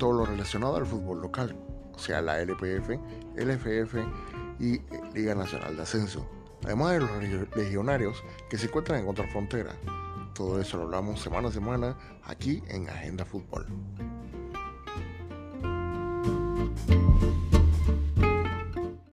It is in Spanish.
todo lo relacionado al fútbol local, o sea, la LPF, LFF y eh, Liga Nacional de Ascenso, además de los legionarios que se encuentran en otra frontera. Todo eso lo hablamos semana a semana aquí en Agenda Fútbol.